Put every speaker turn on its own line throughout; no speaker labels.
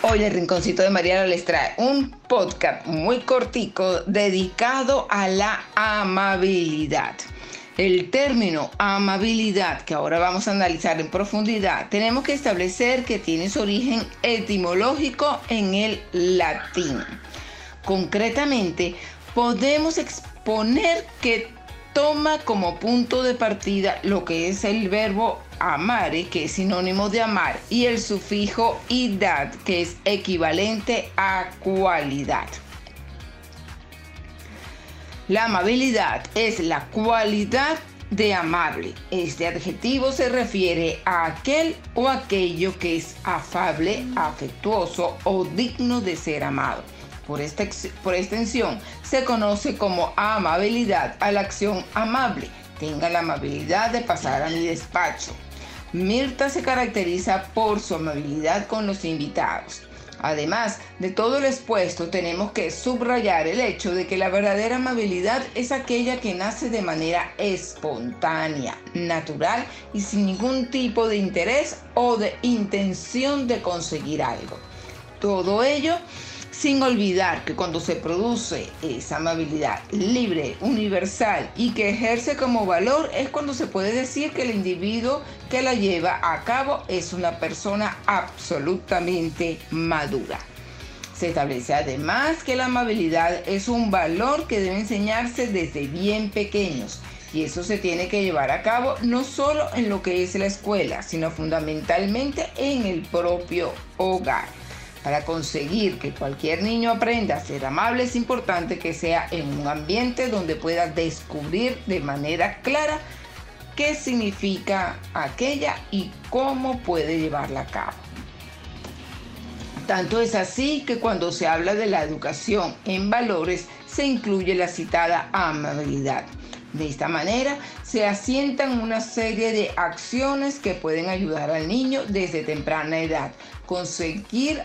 hoy el Rinconcito de Mariana les trae un podcast muy cortico dedicado a la amabilidad. El término amabilidad, que ahora vamos a analizar en profundidad, tenemos que establecer que tiene su origen etimológico en el latín. Concretamente, podemos exponer que toma como punto de partida lo que es el verbo amare, que es sinónimo de amar, y el sufijo idad, que es equivalente a cualidad. La amabilidad es la cualidad de amable. Este adjetivo se refiere a aquel o aquello que es afable, afectuoso o digno de ser amado. Por, por extensión, se conoce como amabilidad a la acción amable. Tenga la amabilidad de pasar a mi despacho. Mirta se caracteriza por su amabilidad con los invitados. Además de todo lo expuesto, tenemos que subrayar el hecho de que la verdadera amabilidad es aquella que nace de manera espontánea, natural y sin ningún tipo de interés o de intención de conseguir algo. Todo ello sin olvidar que cuando se produce esa amabilidad libre, universal y que ejerce como valor es cuando se puede decir que el individuo que la lleva a cabo es una persona absolutamente madura. Se establece además que la amabilidad es un valor que debe enseñarse desde bien pequeños y eso se tiene que llevar a cabo no solo en lo que es la escuela, sino fundamentalmente en el propio hogar. Para conseguir que cualquier niño aprenda a ser amable es importante que sea en un ambiente donde pueda descubrir de manera clara qué significa aquella y cómo puede llevarla a cabo. Tanto es así que cuando se habla de la educación en valores se incluye la citada amabilidad. De esta manera se asientan una serie de acciones que pueden ayudar al niño desde temprana edad, conseguir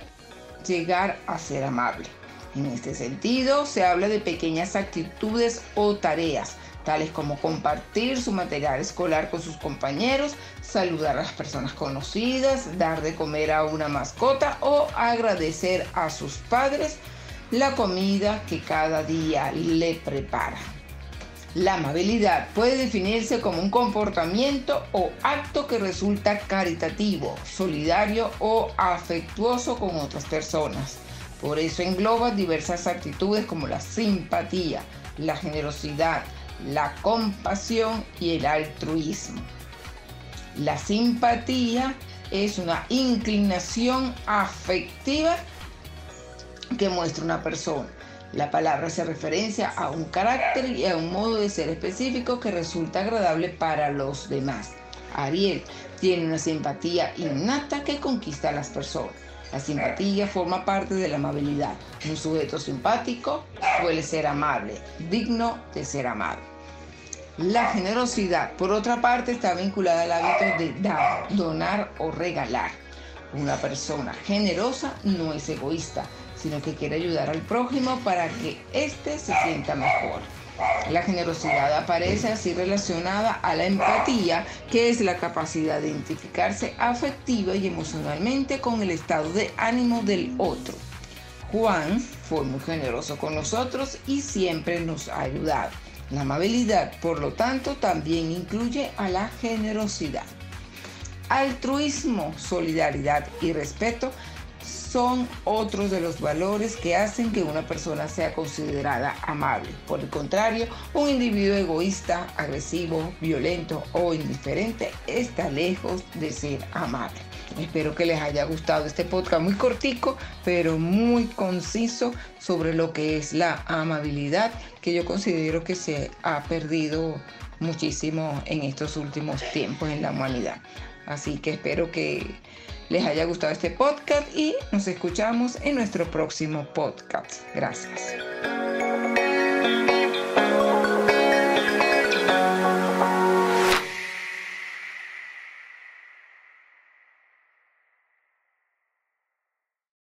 llegar a ser amable. En este sentido, se habla de pequeñas actitudes o tareas, tales como compartir su material escolar con sus compañeros, saludar a las personas conocidas, dar de comer a una mascota o agradecer a sus padres la comida que cada día le prepara. La amabilidad puede definirse como un comportamiento o acto que resulta caritativo, solidario o afectuoso con otras personas. Por eso engloba diversas actitudes como la simpatía, la generosidad, la compasión y el altruismo. La simpatía es una inclinación afectiva que muestra una persona la palabra se referencia a un carácter y a un modo de ser específico que resulta agradable para los demás. Ariel tiene una simpatía innata que conquista a las personas. La simpatía forma parte de la amabilidad. Un sujeto simpático suele ser amable, digno de ser amado. La generosidad, por otra parte, está vinculada al hábito de dar, donar o regalar. Una persona generosa no es egoísta, sino que quiere ayudar al prójimo para que éste se sienta mejor. La generosidad aparece así relacionada a la empatía, que es la capacidad de identificarse afectiva y emocionalmente con el estado de ánimo del otro. Juan fue muy generoso con nosotros y siempre nos ha ayudado. La amabilidad, por lo tanto, también incluye a la generosidad. Altruismo, solidaridad y respeto son otros de los valores que hacen que una persona sea considerada amable. Por el contrario, un individuo egoísta, agresivo, violento o indiferente está lejos de ser amable. Espero que les haya gustado este podcast muy cortico, pero muy conciso sobre lo que es la amabilidad, que yo considero que se ha perdido muchísimo en estos últimos tiempos en la humanidad. Así que espero que les haya gustado este podcast y nos escuchamos en nuestro próximo podcast. Gracias.